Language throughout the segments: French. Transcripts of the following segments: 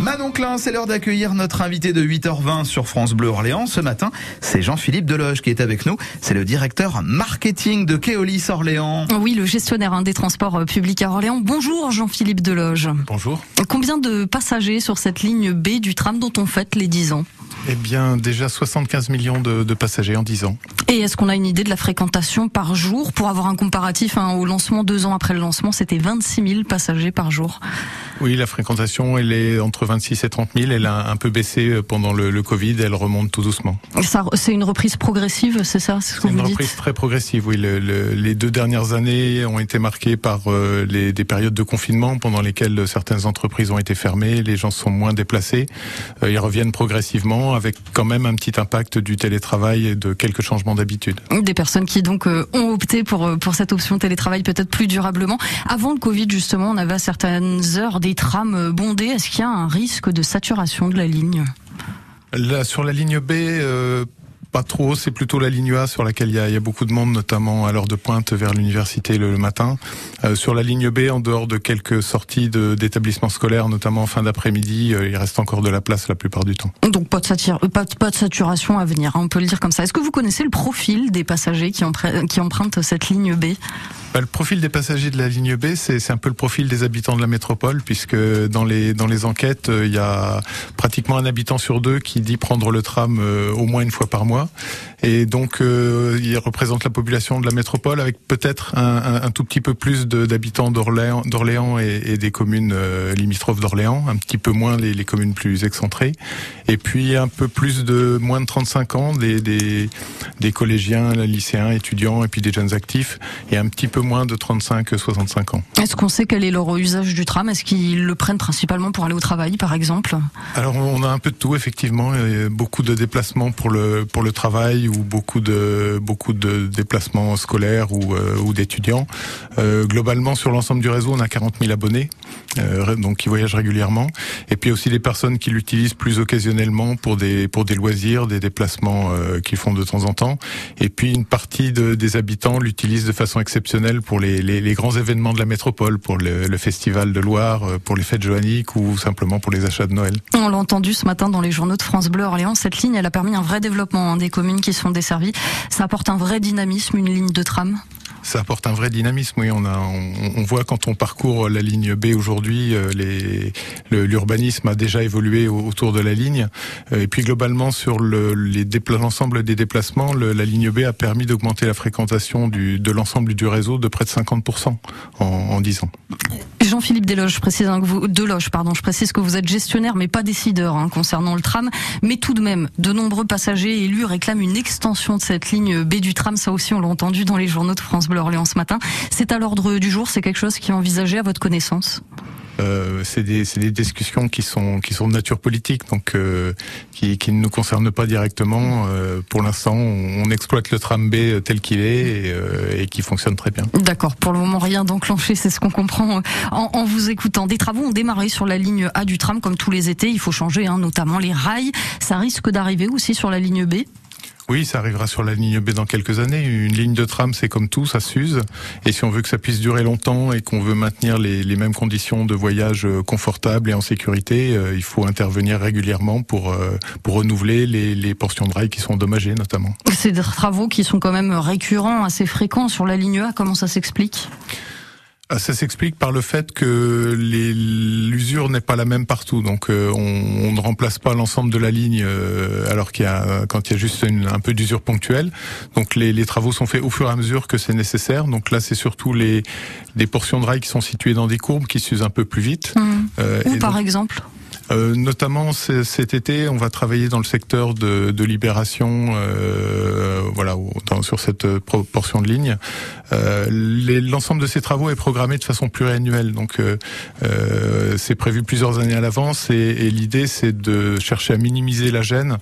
Manon Klein, c'est l'heure d'accueillir notre invité de 8h20 sur France Bleu Orléans. Ce matin, c'est Jean-Philippe Deloge qui est avec nous. C'est le directeur marketing de Keolis Orléans. Oui, le gestionnaire hein, des transports euh, publics à Orléans. Bonjour Jean-Philippe Deloge. Bonjour. Combien de passagers sur cette ligne B du tram dont on fête les 10 ans? Eh bien, déjà 75 millions de, de passagers en 10 ans. Et est-ce qu'on a une idée de la fréquentation par jour? Pour avoir un comparatif, hein, au lancement, deux ans après le lancement, c'était 26 000 passagers par jour. Oui, la fréquentation, elle est entre 26 et 30 000. Elle a un peu baissé euh, pendant le, le Covid. Elle remonte tout doucement. C'est une reprise progressive, c'est ça ce C'est une vous dites reprise très progressive. Oui, le, le, les deux dernières années ont été marquées par euh, les, des périodes de confinement pendant lesquelles certaines entreprises ont été fermées. Les gens sont moins déplacés. Euh, ils reviennent progressivement avec quand même un petit impact du télétravail et de quelques changements d'habitude. Des personnes qui donc euh, ont opté pour pour cette option télétravail peut-être plus durablement. Avant le Covid justement, on avait à certaines heures des trams euh, bondés. Est-ce qu'il y a un risque de saturation de la ligne? Sur la ligne B, euh, pas trop. C'est plutôt la ligne A sur laquelle il y a, il y a beaucoup de monde, notamment à l'heure de pointe vers l'université le, le matin. Euh, sur la ligne B, en dehors de quelques sorties d'établissements scolaires, notamment en fin d'après-midi, euh, il reste encore de la place la plupart du temps. Donc pas de, euh, pas, de- pas de saturation à venir, hein, on peut le dire comme ça. Est-ce que vous connaissez le profil des passagers qui, empruntent cette ligne B? Bah, le profil des passagers de la ligne B, c'est un peu le profil des habitants de la métropole, puisque dans les dans les enquêtes, euh, il y a pratiquement un habitant sur deux qui dit prendre le tram au moins une fois par mois, et donc euh, il représente la population de la métropole avec peut-être un, un- un tout petit peu plus d'habitants d'Orléans, et, et des communes euh, limitrophes d'Orléans, un petit peu moins les, les communes plus excentrées, et puis un peu plus de moins de 35 ans, des des, des collégiens, lycéens, étudiants, et puis des jeunes actifs, et un petit peu moins de 35-65 ans. Est-ce qu'on sait quel est leur usage du tram? Est-ce qu'ils le prennent principalement pour aller au travail, par exemple? Alors on a un peu de tout effectivement, beaucoup de déplacements pour le pour le travail ou beaucoup de beaucoup de déplacements scolaires ou euh, d'étudiants. Euh, globalement sur l'ensemble du réseau, on a 40 000 abonnés, euh, donc qui voyagent régulièrement. Et puis aussi les personnes qui l'utilisent plus occasionnellement pour des pour des loisirs, des déplacements qu'ils font de temps en temps. Et puis une partie de- des habitants l'utilisent de façon exceptionnelle pour les, grands événements de la métropole, pour le, festival de Loire, pour les fêtes joanniques ou simplement pour les achats de Noël. On l'a entendu ce matin dans les journaux de France Bleu Orléans. Cette ligne, elle a permis un vrai développement hein, des communes qui sont desservies. Ça apporte un vrai dynamisme, une ligne de tram. Ça apporte un vrai dynamisme. Oui, on a, on, voit quand on parcourt la ligne B aujourd'hui, euh, l'urbanisme a déjà évolué au- autour de la ligne. Euh, Et puis globalement sur l'ensemble des déplacements, la ligne B a permis d'augmenter la fréquentation de l'ensemble du réseau de près de 50% en, en 10 ans. Jean-Philippe Deloge, je précise hein, que vous, pardon, je précise que vous êtes gestionnaire mais pas décideur hein, concernant le tram. Mais tout de même, de nombreux passagers élus réclament une extension de cette ligne B du tram. Ça aussi, on l'a entendu dans les journaux de France Bleu Orléans ce matin. C'est à l'ordre du jour. C'est quelque chose qui est envisagé à votre connaissance? Euh, c'est des, discussions qui sont de nature politique, donc euh, qui, ne nous concernent pas directement. Euh, pour l'instant, on, exploite le tram B tel qu'il est et, qui fonctionne très bien. D'accord. Pour le moment, rien d'enclenché. C'est ce qu'on comprend en, en vous écoutant. Des travaux ont démarré sur la ligne A du tram comme tous les étés. Il faut changer, hein, notamment les rails. Ça risque d'arriver aussi sur la ligne B? Oui, ça arrivera sur la ligne B dans quelques années. Une ligne de tram, c'est comme tout, ça s'use. Et si on veut que ça puisse durer longtemps et qu'on veut maintenir les, mêmes conditions de voyage euh, confortables et en sécurité, euh, il faut intervenir régulièrement pour, euh, pour renouveler les, les portions de rail qui sont endommagées notamment. Des travaux qui sont quand même récurrents, assez fréquents sur la ligne A. Comment ça s'explique? Ah, Ça s'explique par le fait que l'usure n'est pas la même partout. Donc euh, on, on ne remplace pas l'ensemble de la ligne euh, alors qu'il y a quand il y a juste une- un peu d'usure ponctuelle. Donc les, les travaux sont faits au fur et à mesure que c'est nécessaire. Donc là c'est surtout les des portions de rail qui sont situées dans des courbes qui s'usent un peu plus vite. Euh, Ou par donc, exemple euh, notamment cet été, on va travailler dans le secteur de, libération, euh, voilà, dans- sur cette euh, pro- portion de ligne. L'ensemble de ces travaux est programmé de façon pluriannuelle, donc c'est prévu plusieurs années à l'avance. Et, l'idée, c'est de chercher à minimiser la gêne,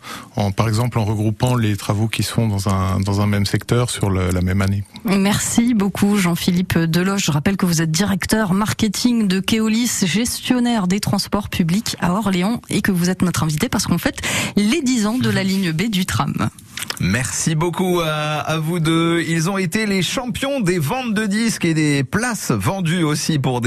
par exemple en regroupant les travaux qui sont dans un dans un même secteur sur la même année. Merci beaucoup Jean-Philippe Deloche. Je rappelle que vous êtes directeur marketing de Keolis, gestionnaire des transports publics à Orléans et que vous êtes notre invité parce qu'on fête les 10 ans de la ligne B du tram. Merci beaucoup à vous deux. Ils ont été les champions des ventes de disques et des places vendues aussi pour des